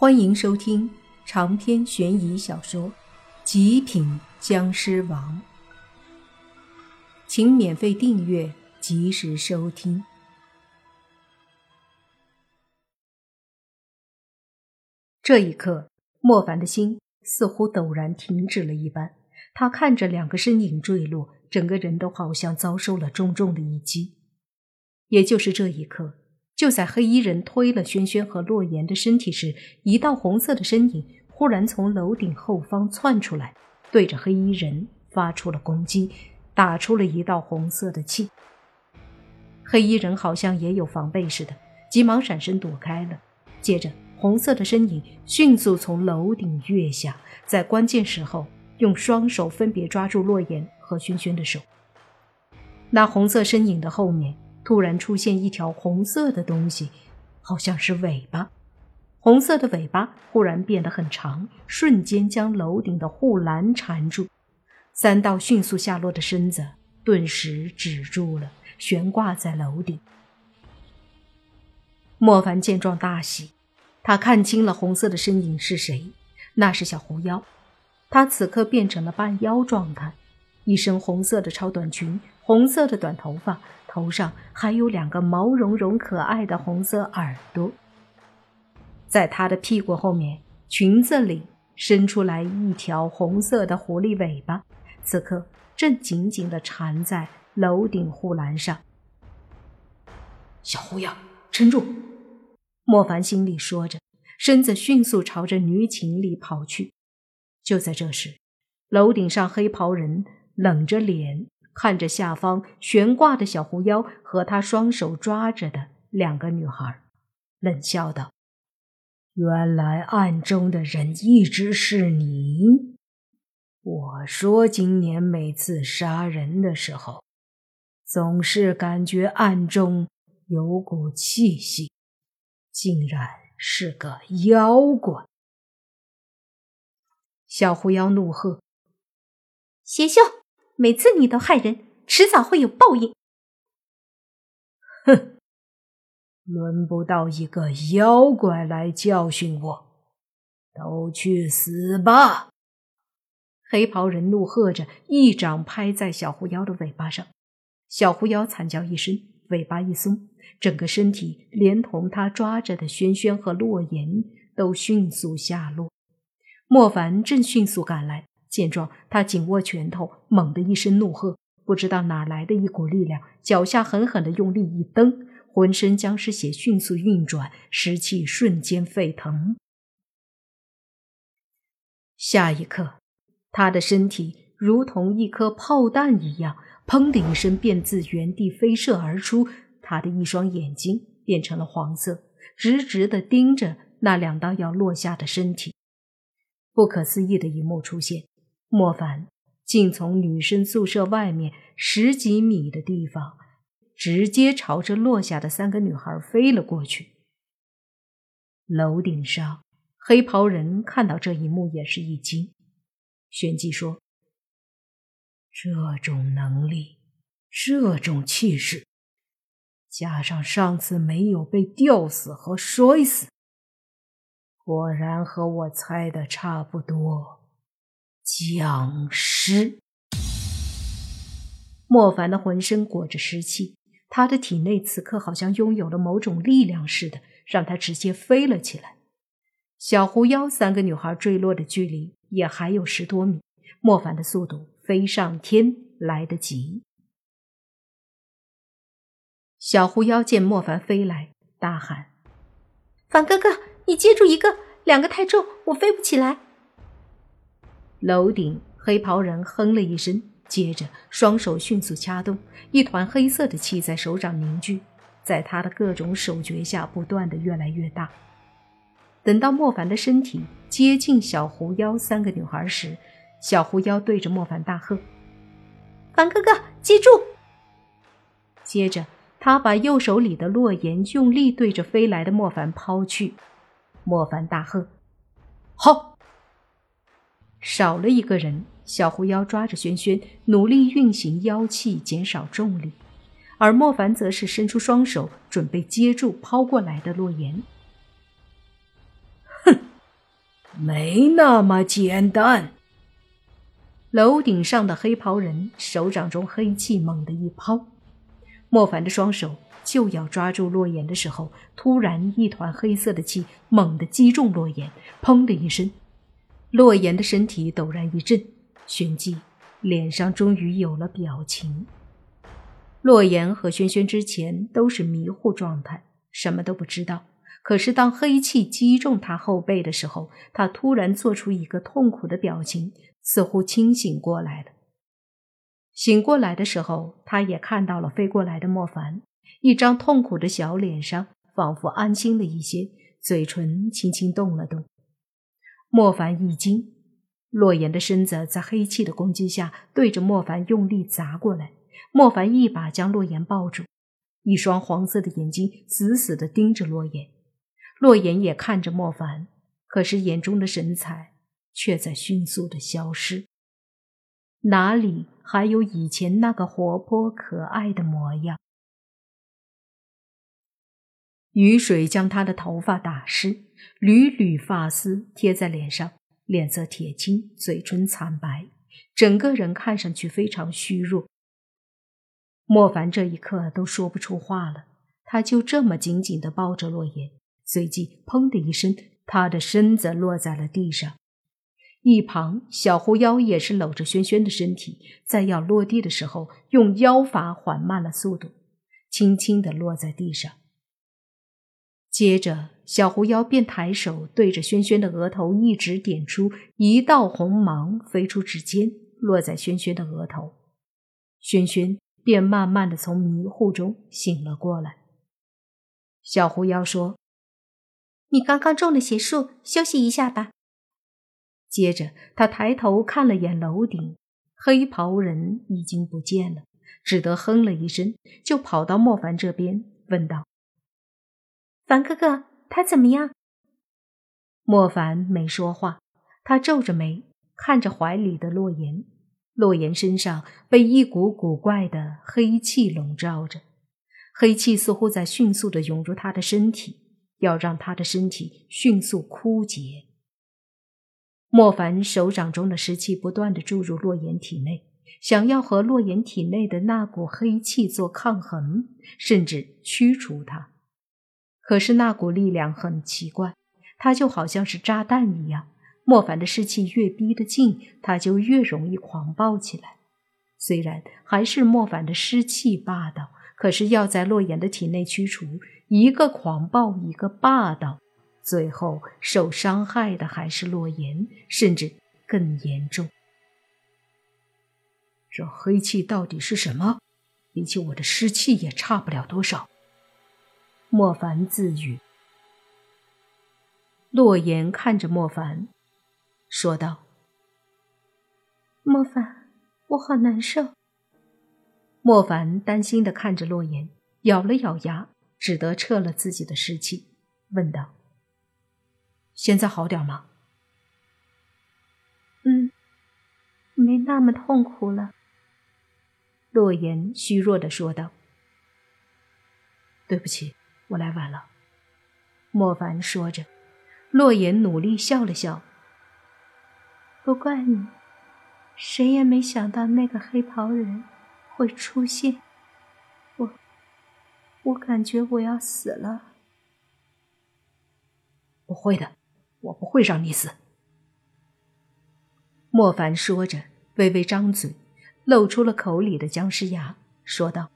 欢迎收听长篇悬疑小说《极品僵尸王》，请免费订阅，及时收听。这一刻，莫凡的心似乎陡然停止了一般。他看着两个身影坠落，整个人都好像遭受了重重的一击。也就是这一刻。就在黑衣人推了轩轩和洛言的身体时，一道红色的身影忽然从楼顶后方窜出来，对着黑衣人发出了攻击，打出了一道红色的气。黑衣人好像也有防备似的，急忙闪身躲开了。接着，红色的身影迅速从楼顶跃下，在关键时候用双手分别抓住洛言和轩轩的手。那红色身影的后面。突然出现一条红色的东西，好像是尾巴。红色的尾巴忽然变得很长，瞬间将楼顶的护栏缠住。三道迅速下落的身子顿时止住了，悬挂在楼顶。莫凡见状大喜，他看清了红色的身影是谁，那是小狐妖。他此刻变成了半妖状态，一身红色的超短裙，红色的短头发。头上还有两个毛茸茸可爱的红色耳朵，在他的屁股后面，裙子里伸出来一条红色的狐狸尾巴，此刻正紧紧地缠在楼顶护栏上。小狐妖，撑住！莫凡心里说着，身子迅速朝着女寝里跑去。就在这时，楼顶上黑袍人冷着脸。看着下方悬挂的小狐妖和他双手抓着的两个女孩，冷笑道：“原来暗中的人一直是你。我说今年每次杀人的时候，总是感觉暗中有股气息，竟然是个妖怪。”小狐妖怒喝：“邪修！”每次你都害人，迟早会有报应。哼，轮不到一个妖怪来教训我，都去死吧！黑袍人怒喝着，一掌拍在小狐妖的尾巴上。小狐妖惨叫一声，尾巴一松，整个身体连同他抓着的轩轩和洛言都迅速下落。莫凡正迅速赶来。见状，他紧握拳头，猛地一声怒喝，不知道哪来的一股力量，脚下狠狠地用力一蹬，浑身僵尸血迅速运转，湿气瞬间沸腾。下一刻，他的身体如同一颗炮弹一样，砰的一声便自原地飞射而出。他的一双眼睛变成了黄色，直直地盯着那两道要落下的身体。不可思议的一幕出现。莫凡竟从女生宿舍外面十几米的地方，直接朝着落下的三个女孩飞了过去。楼顶上，黑袍人看到这一幕也是一惊。旋即说：“这种能力，这种气势，加上上次没有被吊死和摔死，果然和我猜的差不多。”僵尸，莫凡的浑身裹着湿气，他的体内此刻好像拥有了某种力量似的，让他直接飞了起来。小狐妖三个女孩坠落的距离也还有十多米，莫凡的速度飞上天来得及。小狐妖见莫凡飞来，大喊：“凡哥哥，你接住一个，两个太重，我飞不起来。”楼顶，黑袍人哼了一声，接着双手迅速掐动，一团黑色的气在手掌凝聚，在他的各种手诀下不断的越来越大。等到莫凡的身体接近小狐妖三个女孩时，小狐妖对着莫凡大喝：“凡哥哥，记住！”接着他把右手里的洛言用力对着飞来的莫凡抛去，莫凡大喝：“好！”少了一个人，小狐妖抓着轩轩，努力运行妖气，减少重力；而莫凡则是伸出双手，准备接住抛过来的洛言。哼，没那么简单。楼顶上的黑袍人手掌中黑气猛地一抛，莫凡的双手就要抓住洛言的时候，突然一团黑色的气猛地击中洛言，砰的一声，洛言的身体陡然一震，旋即脸上终于有了表情。洛言和轩轩之前都是迷糊状态，什么都不知道。可是当黑气击中他后背的时候，他突然做出一个痛苦的表情。似乎清醒过来了。醒过来的时候，他也看到了飞过来的莫凡，一张痛苦的小脸上仿佛安心了一些，嘴唇轻轻动了动。莫凡一惊，洛言的身子在黑气的攻击下对着莫凡用力砸过来。莫凡一把将洛言抱住，一双黄色的眼睛死死地盯着洛言。洛言也看着莫凡，可是眼中的神采。却在迅速的消失，哪里还有以前那个活泼可爱的模样？雨水将他的头发打湿，缕缕发丝贴在脸上，脸色铁青，嘴唇惨白，整个人看上去非常虚弱。莫凡这一刻都说不出话了，他就这么紧紧的抱着洛言，随即砰的一声，他的身子落在了地上。一旁，小狐妖也是搂着轩轩的身体，在要落地的时候，用妖法缓慢了速度，轻轻地落在地上。接着，小狐妖便抬手对着轩轩的额头一指点出，一道红芒飞出指尖，落在轩轩的额头。轩轩便慢慢的从迷糊中醒了过来。小狐妖说：“你刚刚中了邪术，休息一下吧。”接着，他抬头看了眼楼顶，黑袍人已经不见了，只得哼了一声，就跑到莫凡这边，问道：“凡哥哥，他怎么样？”莫凡没说话，他皱着眉看着怀里的洛言。洛言身上被一股古怪的黑气笼罩着，黑气似乎在迅速的涌入他的身体，要让他的身体迅速枯竭。莫凡手掌中的湿气不断的注入洛言体内，想要和洛言体内的那股黑气做抗衡，甚至驱除它。可是那股力量很奇怪，它就好像是炸弹一样。莫凡的湿气越逼得近，他就越容易狂暴起来。虽然还是莫凡的湿气霸道，可是要在洛言的体内驱除，一个狂暴，一个霸道。最后受伤害的还是洛言，甚至更严重。这黑气到底是什么？比起我的湿气也差不了多少。莫凡自语。洛言看着莫凡，说道：“莫凡，我好难受。”莫凡担心的看着洛言，咬了咬牙，只得撤了自己的湿气，问道。现在好点吗？嗯，没那么痛苦了。洛言虚弱的说道。对不起，我来晚了。莫凡说着，洛言努力笑了笑。不怪你，谁也没想到那个黑袍人会出现。我，我感觉我要死了。不会的。我不会让你死。”莫凡说着，微微张嘴，露出了口里的僵尸牙，说道：“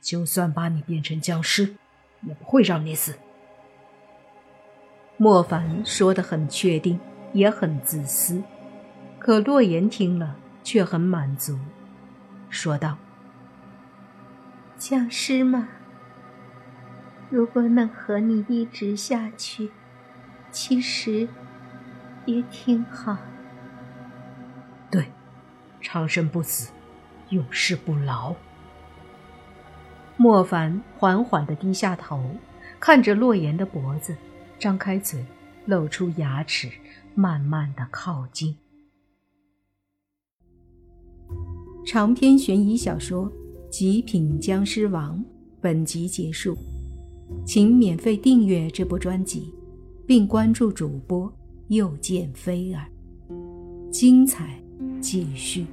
就算把你变成僵尸，也不会让你死。”莫凡说的很确定，也很自私，可洛言听了却很满足，说道：“僵尸嘛，如果能和你一直下去。”其实也挺好。对，长生不死，永世不老。莫凡缓缓的低下头，看着洛言的脖子，张开嘴，露出牙齿，慢慢的靠近。长篇悬疑小说《极品僵尸王》本集结束，请免费订阅这部专辑。并关注主播，又见菲儿。精彩继续。